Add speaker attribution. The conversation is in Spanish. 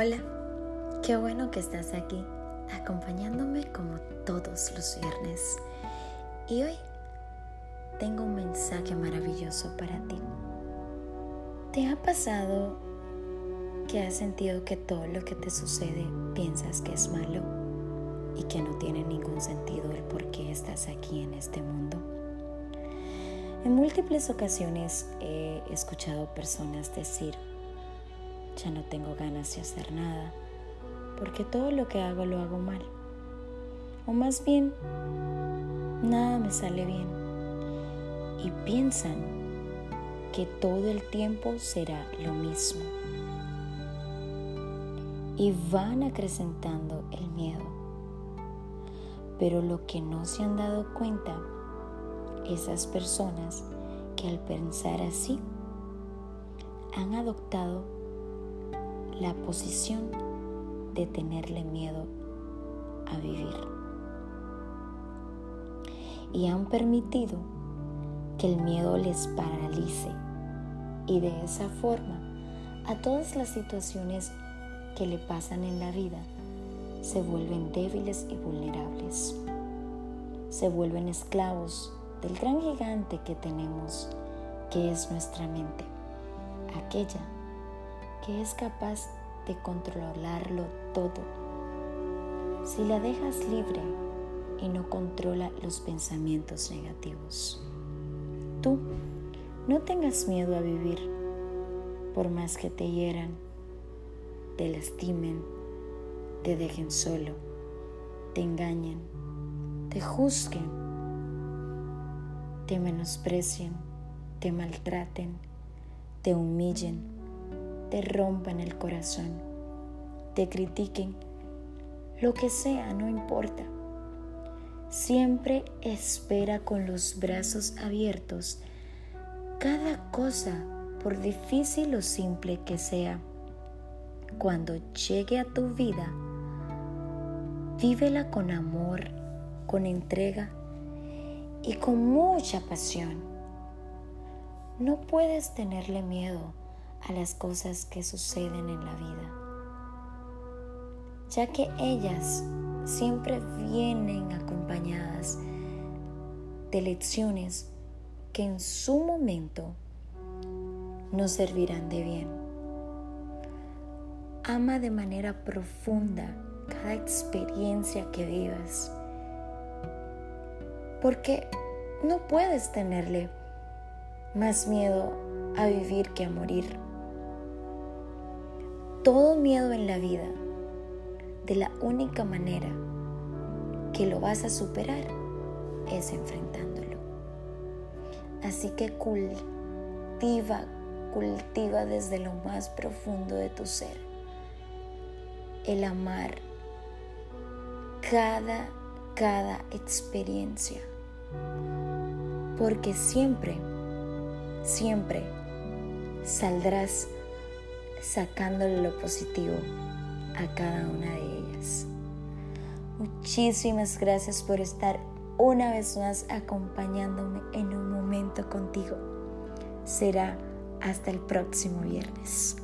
Speaker 1: Hola, qué bueno que estás aquí acompañándome como todos los viernes. Y hoy tengo un mensaje maravilloso para ti. ¿Te ha pasado que has sentido que todo lo que te sucede piensas que es malo y que no tiene ningún sentido el por qué estás aquí en este mundo? En múltiples ocasiones he escuchado personas decir, ya no tengo ganas de hacer nada, porque todo lo que hago lo hago mal. O más bien, nada me sale bien. Y piensan que todo el tiempo será lo mismo. Y van acrecentando el miedo. Pero lo que no se han dado cuenta, esas personas que al pensar así, han adoptado la posición de tenerle miedo a vivir. Y han permitido que el miedo les paralice y de esa forma a todas las situaciones que le pasan en la vida se vuelven débiles y vulnerables. Se vuelven esclavos del gran gigante que tenemos, que es nuestra mente, aquella que es capaz de controlarlo todo. Si la dejas libre y no controla los pensamientos negativos. Tú no tengas miedo a vivir, por más que te hieran, te lastimen, te dejen solo, te engañen, te juzguen, te menosprecien, te maltraten, te humillen te rompan el corazón, te critiquen, lo que sea, no importa. Siempre espera con los brazos abiertos cada cosa, por difícil o simple que sea. Cuando llegue a tu vida, vívela con amor, con entrega y con mucha pasión. No puedes tenerle miedo a las cosas que suceden en la vida, ya que ellas siempre vienen acompañadas de lecciones que en su momento nos servirán de bien. Ama de manera profunda cada experiencia que vivas, porque no puedes tenerle más miedo a vivir que a morir todo miedo en la vida de la única manera que lo vas a superar es enfrentándolo. Así que cultiva, cultiva desde lo más profundo de tu ser el amar cada, cada experiencia. Porque siempre, siempre saldrás sacándole lo positivo a cada una de ellas. Muchísimas gracias por estar una vez más acompañándome en un momento contigo. Será hasta el próximo viernes.